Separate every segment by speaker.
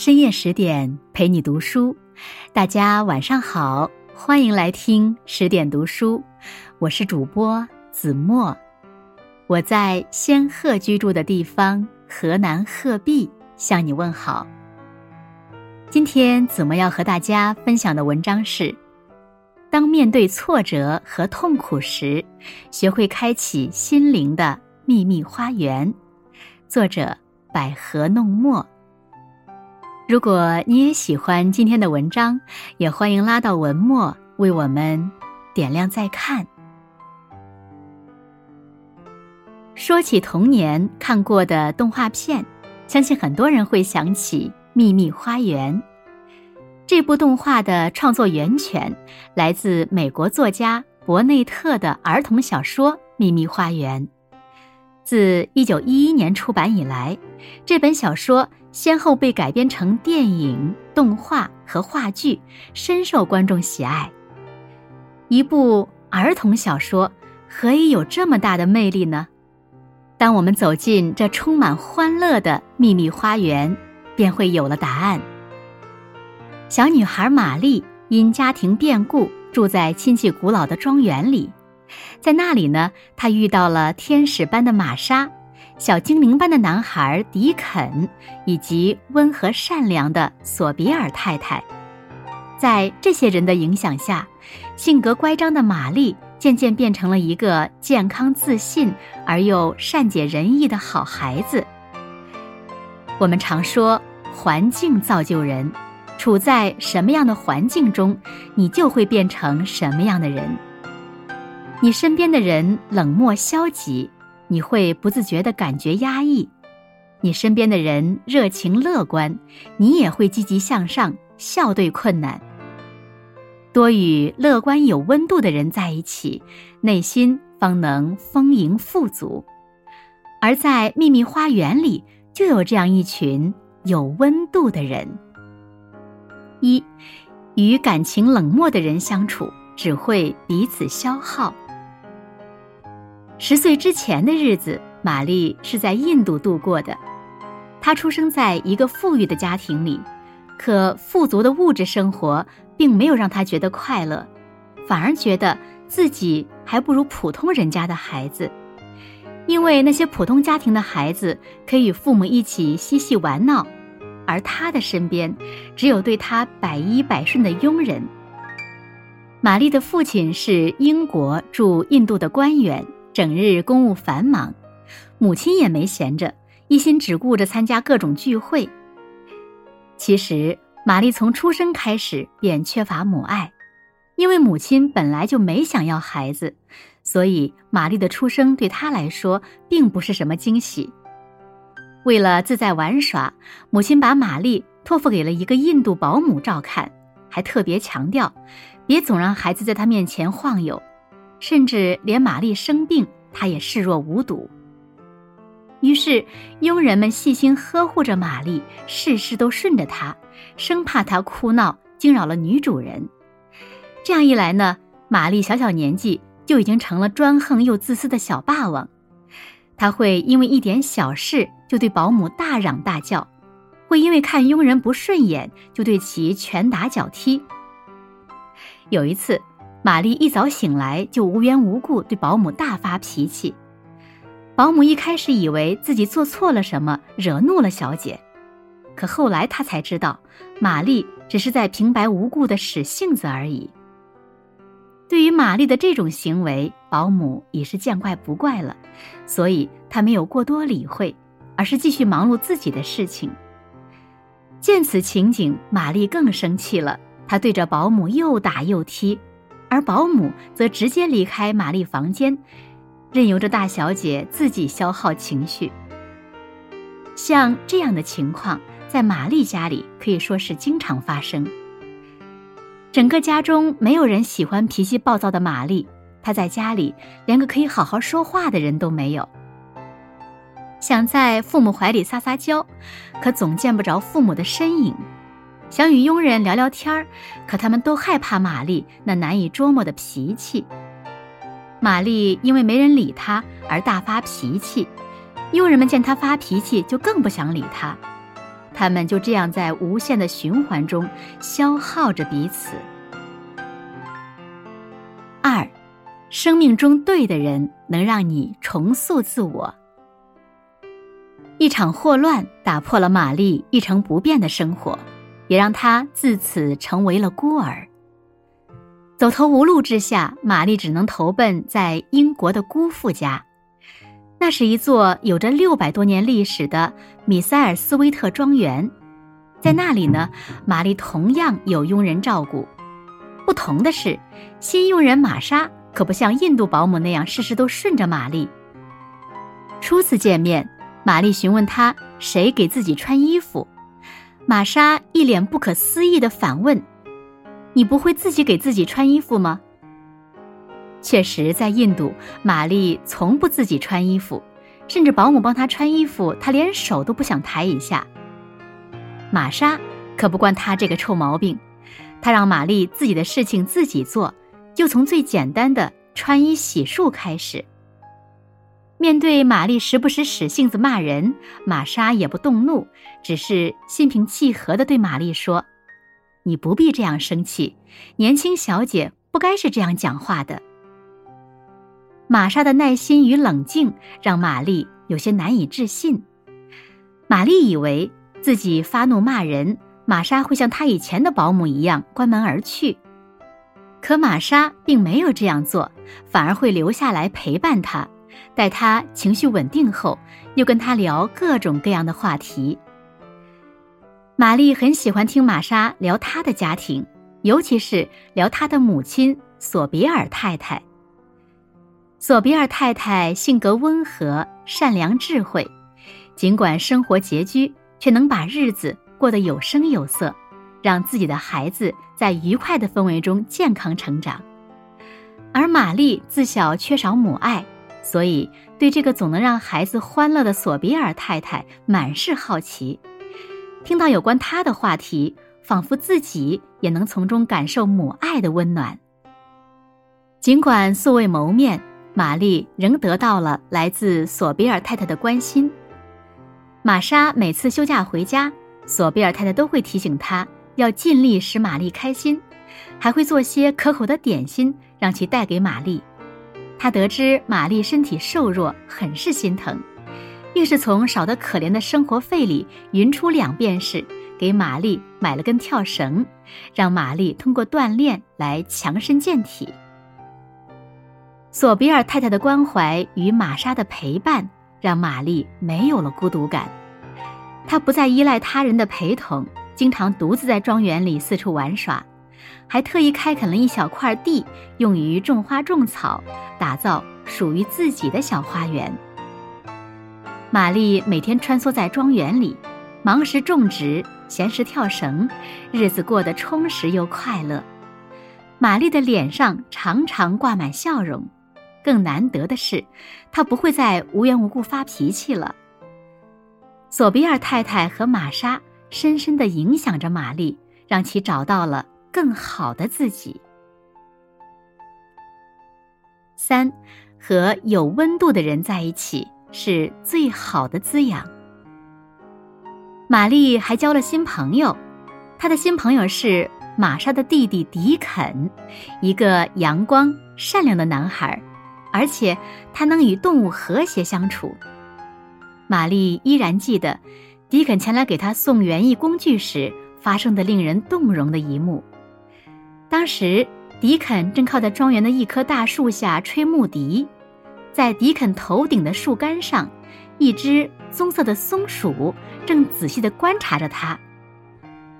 Speaker 1: 深夜十点陪你读书，大家晚上好，欢迎来听十点读书，我是主播子墨，我在仙鹤居住的地方河南鹤壁向你问好。今天子墨要和大家分享的文章是：当面对挫折和痛苦时，学会开启心灵的秘密花园。作者百合弄墨。如果你也喜欢今天的文章，也欢迎拉到文末为我们点亮再看。说起童年看过的动画片，相信很多人会想起《秘密花园》这部动画的创作源泉来自美国作家伯内特的儿童小说《秘密花园》。自一九一一年出版以来，这本小说。先后被改编成电影、动画和话剧，深受观众喜爱。一部儿童小说何以有这么大的魅力呢？当我们走进这充满欢乐的秘密花园，便会有了答案。小女孩玛丽因家庭变故住在亲戚古老的庄园里，在那里呢，她遇到了天使般的玛莎。小精灵般的男孩迪肯，以及温和善良的索比尔太太，在这些人的影响下，性格乖张的玛丽渐渐变成了一个健康、自信而又善解人意的好孩子。我们常说，环境造就人，处在什么样的环境中，你就会变成什么样的人。你身边的人冷漠消极。你会不自觉地感觉压抑，你身边的人热情乐观，你也会积极向上，笑对困难。多与乐观有温度的人在一起，内心方能丰盈富足。而在秘密花园里，就有这样一群有温度的人。一，与感情冷漠的人相处，只会彼此消耗。十岁之前的日子，玛丽是在印度度过的。她出生在一个富裕的家庭里，可富足的物质生活并没有让她觉得快乐，反而觉得自己还不如普通人家的孩子。因为那些普通家庭的孩子可以与父母一起嬉戏玩闹，而她的身边只有对她百依百顺的佣人。玛丽的父亲是英国驻印度的官员。整日公务繁忙，母亲也没闲着，一心只顾着参加各种聚会。其实，玛丽从出生开始便缺乏母爱，因为母亲本来就没想要孩子，所以玛丽的出生对她来说并不是什么惊喜。为了自在玩耍，母亲把玛丽托付给了一个印度保姆照看，还特别强调，别总让孩子在她面前晃悠。甚至连玛丽生病，他也视若无睹。于是，佣人们细心呵护着玛丽，事事都顺着她，生怕她哭闹惊扰了女主人。这样一来呢，玛丽小小年纪就已经成了专横又自私的小霸王。她会因为一点小事就对保姆大嚷大叫，会因为看佣人不顺眼就对其拳打脚踢。有一次。玛丽一早醒来就无缘无故对保姆大发脾气，保姆一开始以为自己做错了什么，惹怒了小姐，可后来她才知道，玛丽只是在平白无故的使性子而已。对于玛丽的这种行为，保姆已是见怪不怪了，所以她没有过多理会，而是继续忙碌自己的事情。见此情景，玛丽更生气了，她对着保姆又打又踢。而保姆则直接离开玛丽房间，任由着大小姐自己消耗情绪。像这样的情况，在玛丽家里可以说是经常发生。整个家中没有人喜欢脾气暴躁的玛丽，她在家里连个可以好好说话的人都没有。想在父母怀里撒撒娇，可总见不着父母的身影。想与佣人聊聊天儿，可他们都害怕玛丽那难以捉摸的脾气。玛丽因为没人理她而大发脾气，佣人们见她发脾气就更不想理她。他们就这样在无限的循环中消耗着彼此。二，生命中对的人能让你重塑自我。一场霍乱打破了玛丽一成不变的生活，也让她自此成为了孤儿。走投无路之下，玛丽只能投奔在英国的姑父家。那是一座有着六百多年历史的米塞尔斯威特庄园，在那里呢，玛丽同样有佣人照顾。不同的是，新佣人玛莎可不像印度保姆那样事事都顺着玛丽。初次见面，玛丽询问他谁给自己穿衣服，玛莎一脸不可思议的反问：“你不会自己给自己穿衣服吗？”确实，在印度，玛丽从不自己穿衣服，甚至保姆帮她穿衣服，她连手都不想抬一下。玛莎可不惯她这个臭毛病，她让玛丽自己的事情自己做，就从最简单的穿衣洗漱开始。面对玛丽时不时使性子骂人，玛莎也不动怒，只是心平气和地对玛丽说：“你不必这样生气，年轻小姐不该是这样讲话的。”玛莎的耐心与冷静让玛丽有些难以置信。玛丽以为自己发怒骂人，玛莎会像她以前的保姆一样关门而去，可玛莎并没有这样做，反而会留下来陪伴她，待她情绪稳定后，又跟她聊各种各样的话题。玛丽很喜欢听玛莎聊她的家庭，尤其是聊她的母亲索比尔太太。索比尔太太性格温和、善良、智慧，尽管生活拮据，却能把日子过得有声有色，让自己的孩子在愉快的氛围中健康成长。而玛丽自小缺少母爱，所以对这个总能让孩子欢乐的索比尔太太满是好奇。听到有关她的话题，仿佛自己也能从中感受母爱的温暖。尽管素未谋面。玛丽仍得到了来自索比尔太太的关心。玛莎每次休假回家，索比尔太太都会提醒她要尽力使玛丽开心，还会做些可口的点心让其带给玛丽。他得知玛丽身体瘦弱，很是心疼，硬是从少得可怜的生活费里匀出两便士，给玛丽买了根跳绳，让玛丽通过锻炼来强身健体。索比尔太太的关怀与玛莎的陪伴，让玛丽没有了孤独感。她不再依赖他人的陪同，经常独自在庄园里四处玩耍，还特意开垦了一小块地，用于种花种草，打造属于自己的小花园。玛丽每天穿梭在庄园里，忙时种植，闲时跳绳，日子过得充实又快乐。玛丽的脸上常常挂满笑容。更难得的是，她不会再无缘无故发脾气了。索比尔太太和玛莎深深的影响着玛丽，让其找到了更好的自己。三，和有温度的人在一起是最好的滋养。玛丽还交了新朋友，她的新朋友是玛莎的弟弟迪肯，一个阳光善良的男孩。而且他能与动物和谐相处。玛丽依然记得，迪肯前来给他送园艺工具时发生的令人动容的一幕。当时，迪肯正靠在庄园的一棵大树下吹木笛，在迪肯头顶的树干上，一只棕色的松鼠正仔细地观察着他。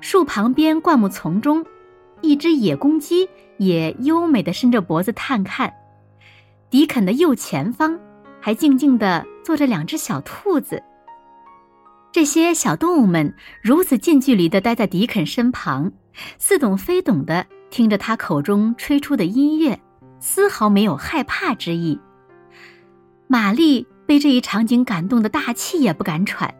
Speaker 1: 树旁边灌木丛中，一只野公鸡也优美地伸着脖子探看。迪肯的右前方，还静静地坐着两只小兔子。这些小动物们如此近距离地待在迪肯身旁，似懂非懂地听着他口中吹出的音乐，丝毫没有害怕之意。玛丽被这一场景感动得大气也不敢喘。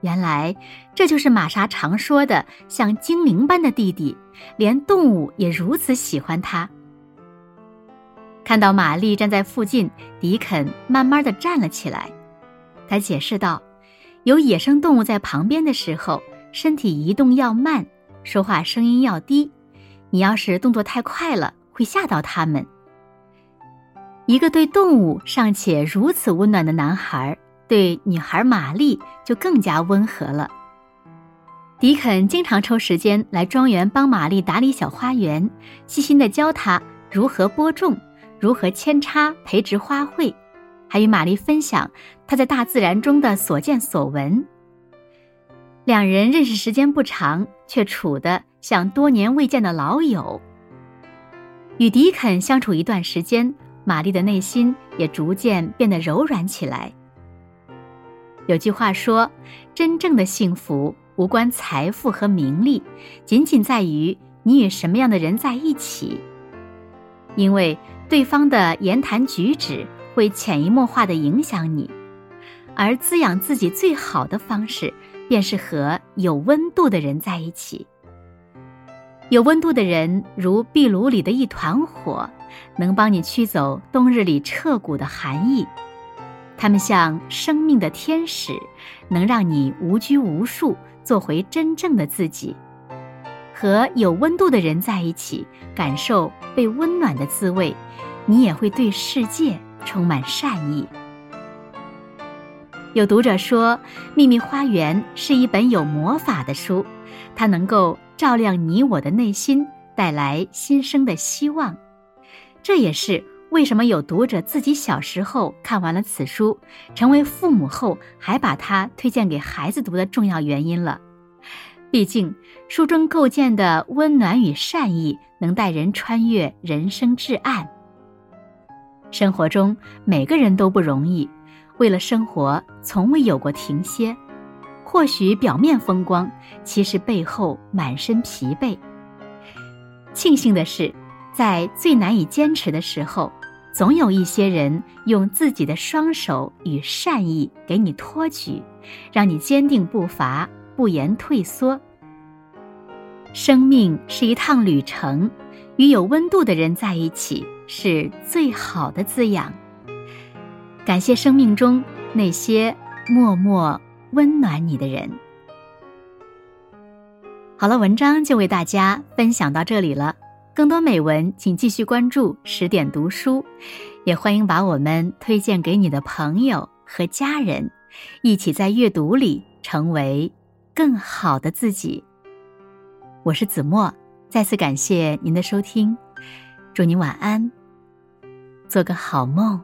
Speaker 1: 原来，这就是玛莎常说的像精灵般的弟弟，连动物也如此喜欢他。看到玛丽站在附近，迪肯慢慢的站了起来。他解释道：“有野生动物在旁边的时候，身体移动要慢，说话声音要低。你要是动作太快了，会吓到他们。一个对动物尚且如此温暖的男孩，对女孩玛丽就更加温和了。迪肯经常抽时间来庄园帮玛丽打理小花园，细心地教她如何播种，如何扦插培植花卉，还与玛丽分享他在大自然中的所见所闻。两人认识时间不长，却处得像多年未见的老友。与迪肯相处一段时间。玛丽的内心也逐渐变得柔软起来。有句话说：“真正的幸福无关财富和名利，仅仅在于你与什么样的人在一起。因为对方的言谈举止会潜移默化的影响你，而滋养自己最好的方式，便是和有温度的人在一起。有温度的人，如壁炉里的一团火。”能帮你驱走冬日里彻骨的寒意，他们像生命的天使，能让你无拘无束，做回真正的自己。和有温度的人在一起，感受被温暖的滋味，你也会对世界充满善意。有读者说，《秘密花园》是一本有魔法的书，它能够照亮你我的内心，带来新生的希望。这也是为什么有读者自己小时候看完了此书，成为父母后还把它推荐给孩子读的重要原因了。毕竟，书中构建的温暖与善意，能带人穿越人生至暗。生活中每个人都不容易，为了生活，从未有过停歇。或许表面风光，其实背后满身疲惫。庆幸的是。在最难以坚持的时候，总有一些人用自己的双手与善意给你托举，让你坚定步伐，不言退缩。生命是一趟旅程，与有温度的人在一起是最好的滋养。感谢生命中那些默默温暖你的人。好了，文章就为大家分享到这里了。更多美文，请继续关注十点读书，也欢迎把我们推荐给你的朋友和家人，一起在阅读里成为更好的自己。我是子墨，再次感谢您的收听，祝您晚安，做个好梦。